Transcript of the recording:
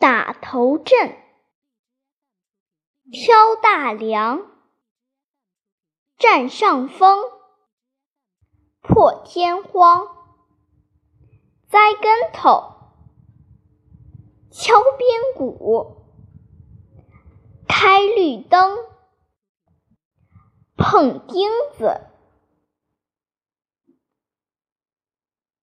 打头阵。挑大梁。占上风。破天荒。栽跟头。敲边鼓。开绿灯。碰钉子。